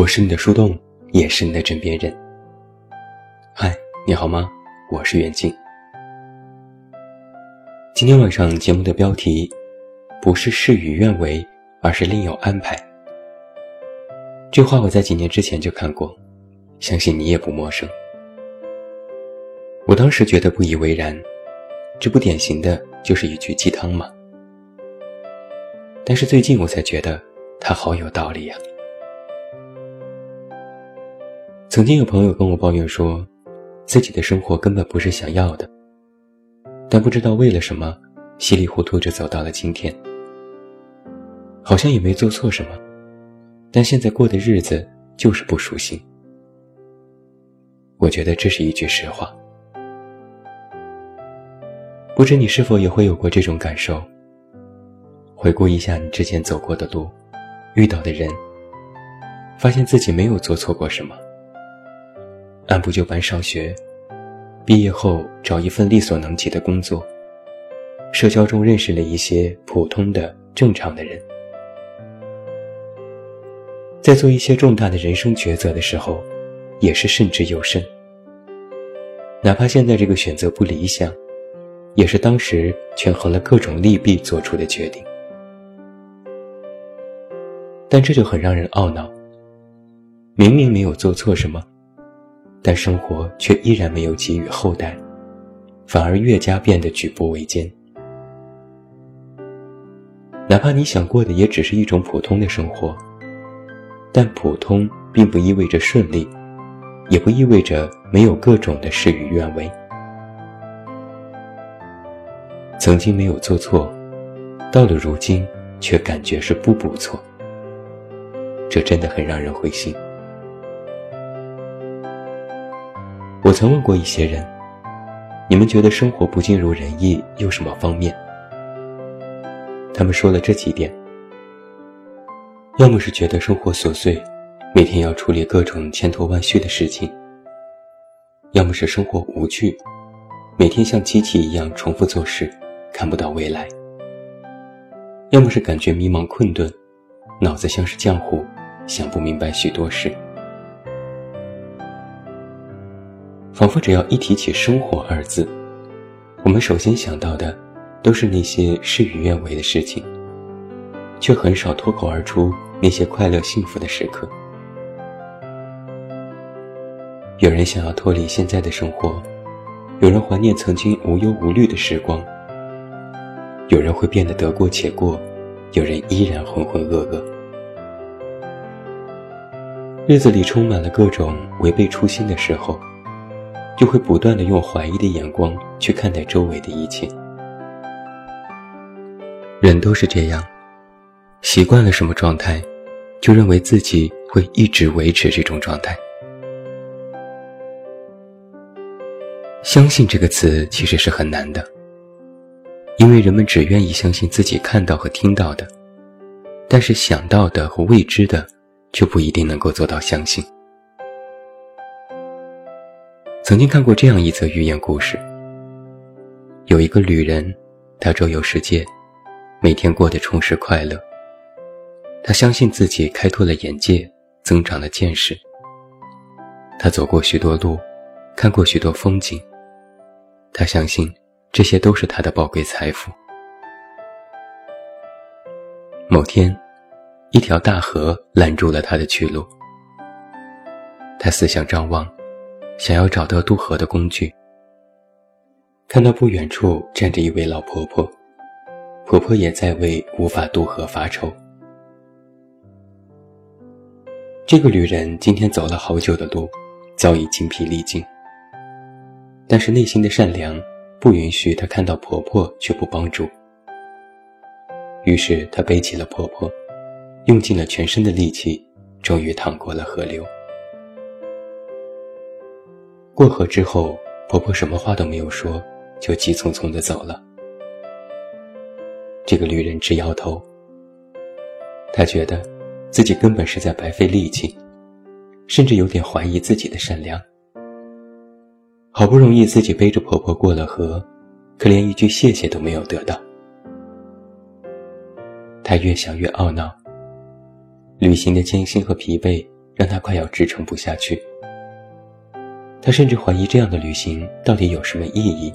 我是你的树洞，也是你的枕边人。嗨，你好吗？我是袁静。今天晚上节目的标题不是事与愿违，而是另有安排。这话我在几年之前就看过，相信你也不陌生。我当时觉得不以为然，这不典型的就是一句鸡汤吗？但是最近我才觉得它好有道理呀。曾经有朋友跟我抱怨说，自己的生活根本不是想要的，但不知道为了什么，稀里糊涂就走到了今天。好像也没做错什么，但现在过的日子就是不舒心。我觉得这是一句实话。不知你是否也会有过这种感受？回顾一下你之前走过的路，遇到的人，发现自己没有做错过什么。按部就班上学，毕业后找一份力所能及的工作。社交中认识了一些普通的、正常的人。在做一些重大的人生抉择的时候，也是慎之又慎。哪怕现在这个选择不理想，也是当时权衡了各种利弊做出的决定。但这就很让人懊恼。明明没有做错什么。但生活却依然没有给予后代，反而越加变得举步维艰。哪怕你想过的也只是一种普通的生活，但普通并不意味着顺利，也不意味着没有各种的事与愿违。曾经没有做错，到了如今却感觉是步步错，这真的很让人灰心。我曾问过一些人：“你们觉得生活不尽如人意有什么方面？”他们说了这几点：要么是觉得生活琐碎，每天要处理各种千头万绪的事情；要么是生活无趣，每天像机器一样重复做事，看不到未来；要么是感觉迷茫困顿，脑子像是浆糊，想不明白许多事。仿佛只要一提起“生活”二字，我们首先想到的都是那些事与愿违的事情，却很少脱口而出那些快乐幸福的时刻。有人想要脱离现在的生活，有人怀念曾经无忧无虑的时光，有人会变得得过且过，有人依然浑浑噩噩。日子里充满了各种违背初心的时候。就会不断的用怀疑的眼光去看待周围的一切。人都是这样，习惯了什么状态，就认为自己会一直维持这种状态。相信这个词其实是很难的，因为人们只愿意相信自己看到和听到的，但是想到的和未知的，就不一定能够做到相信。曾经看过这样一则寓言故事。有一个旅人，他周游世界，每天过得充实快乐。他相信自己开拓了眼界，增长了见识。他走过许多路，看过许多风景。他相信这些都是他的宝贵财富。某天，一条大河拦住了他的去路。他四向张望。想要找到渡河的工具，看到不远处站着一位老婆婆，婆婆也在为无法渡河发愁。这个旅人今天走了好久的路，早已精疲力尽，但是内心的善良不允许她看到婆婆却不帮助，于是她背起了婆婆，用尽了全身的力气，终于淌过了河流。过河之后，婆婆什么话都没有说，就急匆匆地走了。这个旅人直摇头，他觉得自己根本是在白费力气，甚至有点怀疑自己的善良。好不容易自己背着婆婆过了河，可连一句谢谢都没有得到。他越想越懊恼，旅行的艰辛和疲惫让他快要支撑不下去。他甚至怀疑这样的旅行到底有什么意义。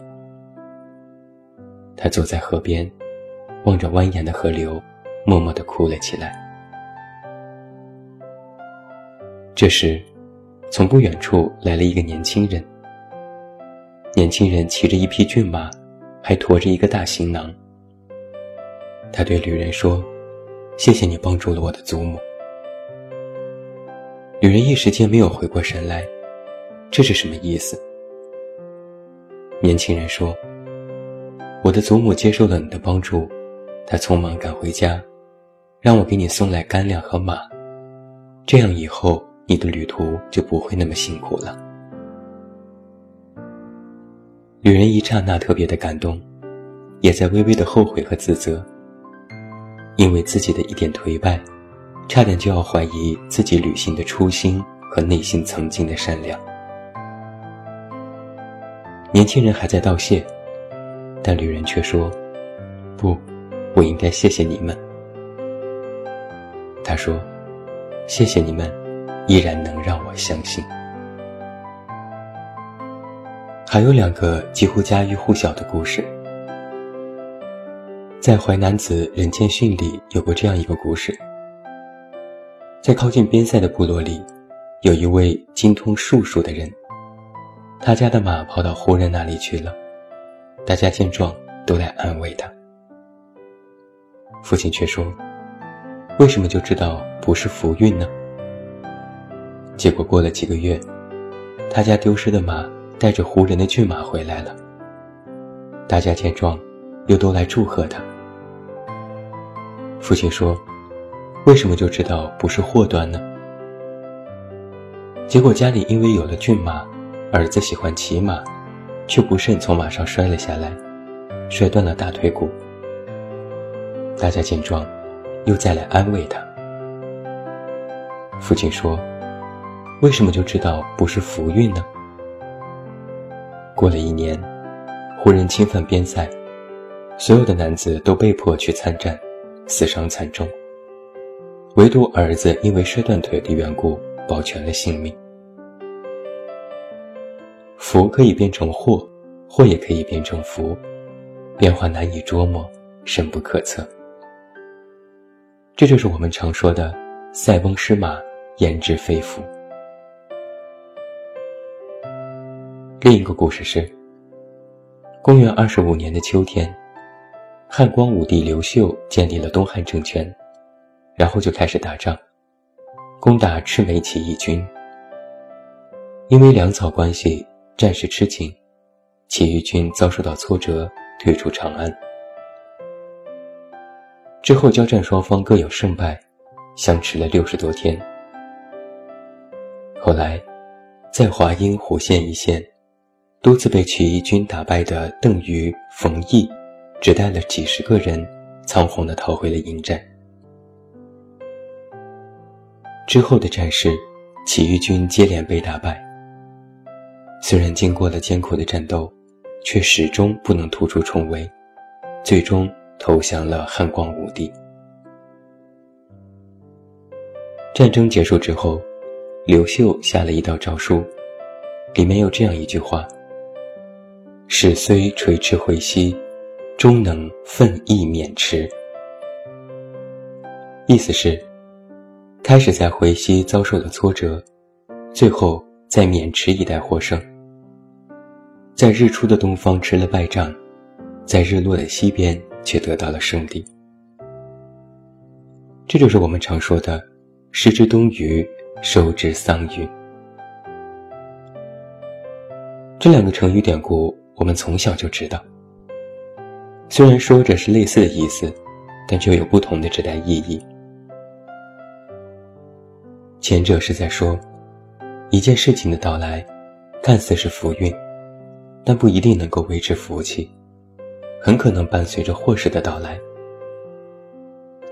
他坐在河边，望着蜿蜒的河流，默默地哭了起来。这时，从不远处来了一个年轻人。年轻人骑着一匹骏马，还驮着一个大行囊。他对旅人说：“谢谢你帮助了我的祖母。”旅人一时间没有回过神来，这是什么意思？年轻人说：“我的祖母接受了你的帮助，她匆忙赶回家，让我给你送来干粮和马，这样以后你的旅途就不会那么辛苦了。”女人一刹那特别的感动，也在微微的后悔和自责。因为自己的一点颓败，差点就要怀疑自己旅行的初心和内心曾经的善良。年轻人还在道谢，但旅人却说：“不，我应该谢谢你们。”他说：“谢谢你们，依然能让我相信。”还有两个几乎家喻户晓的故事。在《淮南子·人间训》里有过这样一个故事：在靠近边塞的部落里，有一位精通术数的人，他家的马跑到胡人那里去了。大家见状都来安慰他，父亲却说：“为什么就知道不是福运呢？”结果过了几个月，他家丢失的马带着胡人的骏马回来了。大家见状，又都来祝贺他。父亲说：“为什么就知道不是祸端呢？”结果家里因为有了骏马，儿子喜欢骑马，却不慎从马上摔了下来，摔断了大腿骨。大家见状，又再来安慰他。父亲说：“为什么就知道不是福运呢？”过了一年，胡人侵犯边塞，所有的男子都被迫去参战。死伤惨重，唯独儿子因为摔断腿的缘故保全了性命。福可以变成祸，祸也可以变成福，变化难以捉摸，深不可测。这就是我们常说的“塞翁失马，焉知非福”。另一个故事是，公元二十五年的秋天。汉光武帝刘秀建立了东汉政权，然后就开始打仗，攻打赤眉起义军。因为粮草关系，战事吃紧，起义军遭受到挫折，退出长安。之后交战双方各有胜败，相持了六十多天。后来，在华阴虎县一线，多次被起义军打败的邓禹、冯异。只带了几十个人，仓皇地逃回了营寨。之后的战事，起义军接连被打败。虽然经过了艰苦的战斗，却始终不能突出重围，最终投降了汉光武帝。战争结束之后，刘秀下了一道诏书，里面有这样一句话：“使虽垂斥回西。”终能奋意免迟。意思是，开始在回西遭受了挫折，最后在渑池一带获胜，在日出的东方吃了败仗，在日落的西边却得到了胜利。这就是我们常说的“失之东隅，收之桑榆”。这两个成语典故，我们从小就知道。虽然说着是类似的意思，但却有不同的指代意义。前者是在说，一件事情的到来，看似是福运，但不一定能够维持福气，很可能伴随着祸事的到来。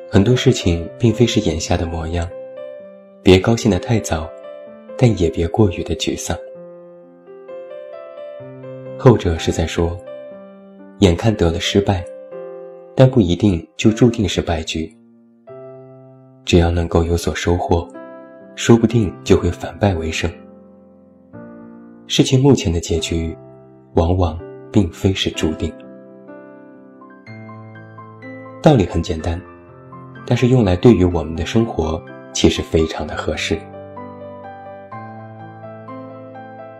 很多事情并非是眼下的模样，别高兴的太早，但也别过于的沮丧。后者是在说。眼看得了失败，但不一定就注定是败局。只要能够有所收获，说不定就会反败为胜。事情目前的结局，往往并非是注定。道理很简单，但是用来对于我们的生活，其实非常的合适。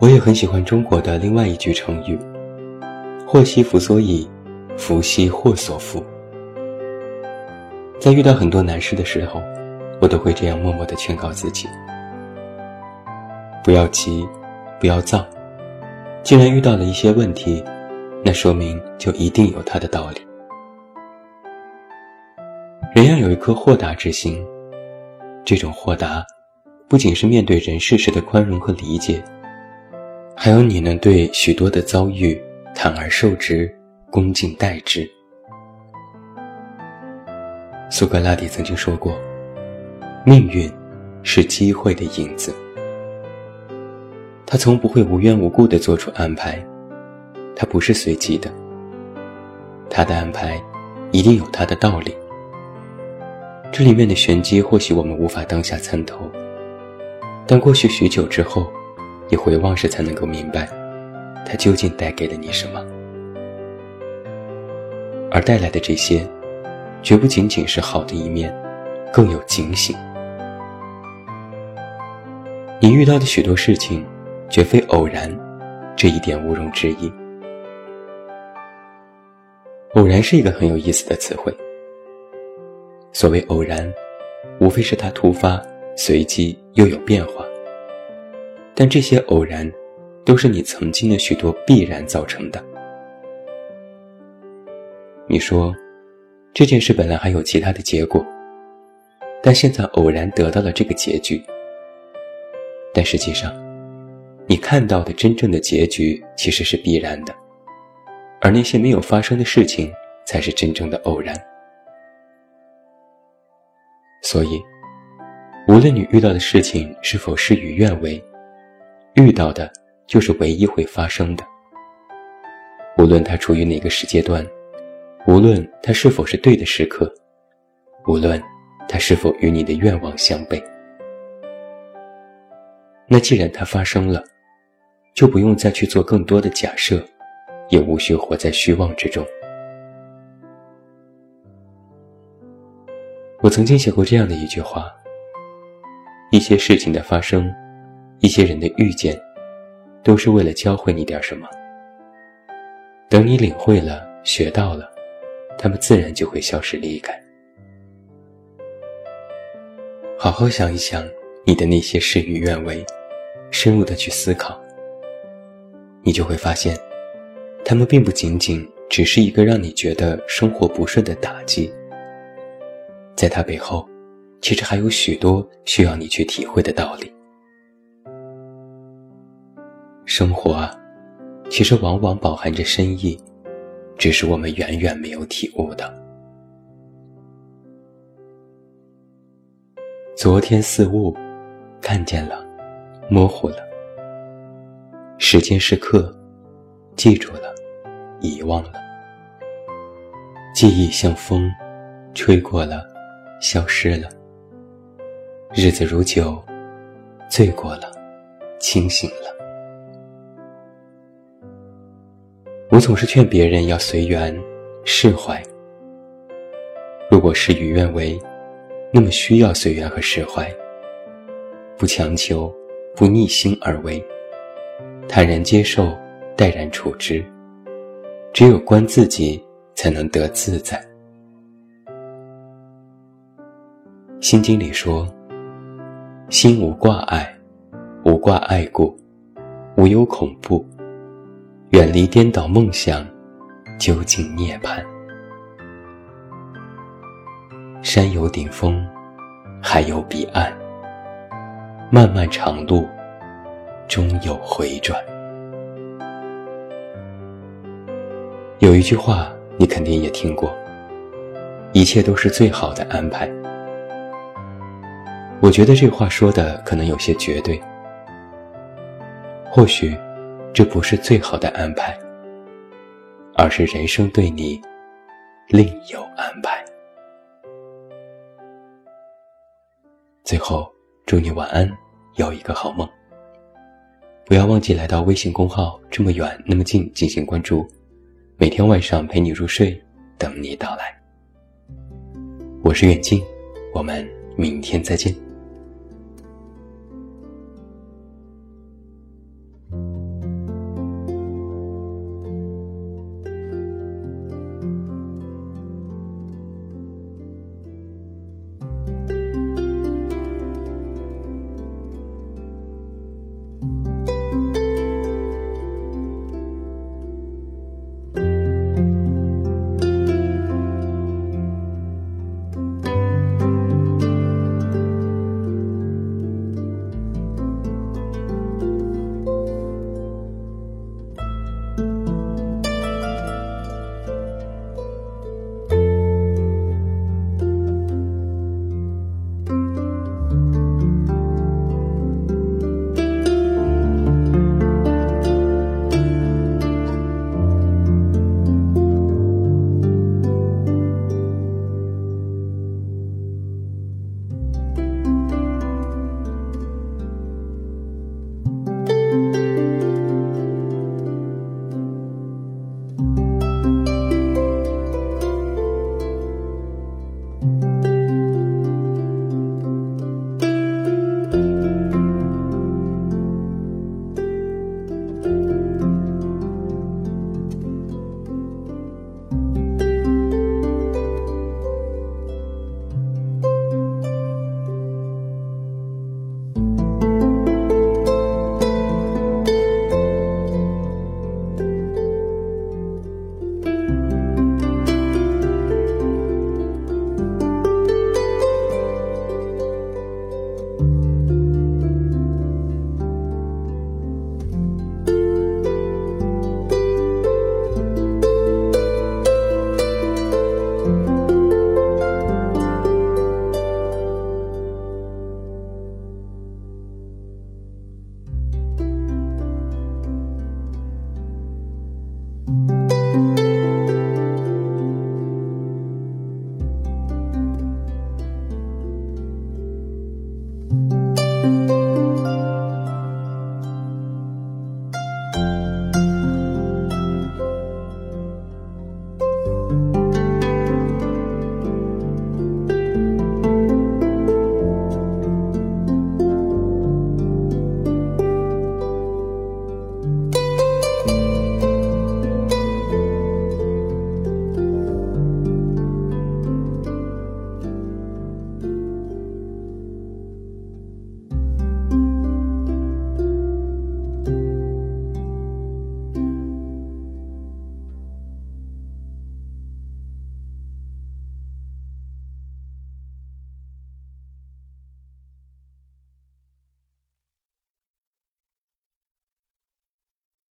我也很喜欢中国的另外一句成语：“祸兮福所倚，福兮祸所伏。”在遇到很多难事的时候，我都会这样默默的劝告自己：不要急，不要躁。既然遇到了一些问题，那说明就一定有它的道理。人要有一颗豁达之心，这种豁达，不仅是面对人世时的宽容和理解。还有你能对许多的遭遇坦而受之，恭敬待之。苏格拉底曾经说过：“命运是机会的影子。”他从不会无缘无故的做出安排，他不是随机的。他的安排一定有他的道理。这里面的玄机或许我们无法当下参透，但过去许久之后。你回望时才能够明白，他究竟带给了你什么，而带来的这些，绝不仅仅是好的一面，更有警醒。你遇到的许多事情，绝非偶然，这一点毋庸置疑。偶然是一个很有意思的词汇。所谓偶然，无非是它突发、随机又有变化。但这些偶然，都是你曾经的许多必然造成的。你说，这件事本来还有其他的结果，但现在偶然得到了这个结局。但实际上，你看到的真正的结局其实是必然的，而那些没有发生的事情才是真正的偶然。所以，无论你遇到的事情是否事与愿违。遇到的，就是唯一会发生的。无论它处于哪个时阶段，无论它是否是对的时刻，无论它是否与你的愿望相悖，那既然它发生了，就不用再去做更多的假设，也无需活在虚妄之中。我曾经写过这样的一句话：一些事情的发生。一些人的遇见，都是为了教会你点什么。等你领会了、学到了，他们自然就会消失离开。好好想一想你的那些事与愿违，深入的去思考，你就会发现，他们并不仅仅只是一个让你觉得生活不顺的打击，在它背后，其实还有许多需要你去体会的道理。生活啊，其实往往饱含着深意，只是我们远远没有体悟的。昨天似雾，看见了，模糊了；时间是刻，记住了，遗忘了；记忆像风，吹过了，消失了；日子如酒，醉过了，清醒了。我总是劝别人要随缘、释怀。如果事与愿违，那么需要随缘和释怀，不强求，不逆心而为，坦然接受，淡然处之。只有观自己，才能得自在。心经里说：“心无挂碍，无挂碍故，无有恐怖。”远离颠倒梦想，究竟涅槃。山有顶峰，海有彼岸。漫漫长路，终有回转。有一句话，你肯定也听过：一切都是最好的安排。我觉得这话说的可能有些绝对，或许。这不是最好的安排，而是人生对你另有安排。最后，祝你晚安，有一个好梦。不要忘记来到微信公号“这么远那么近”进行关注，每天晚上陪你入睡，等你到来。我是远近，我们明天再见。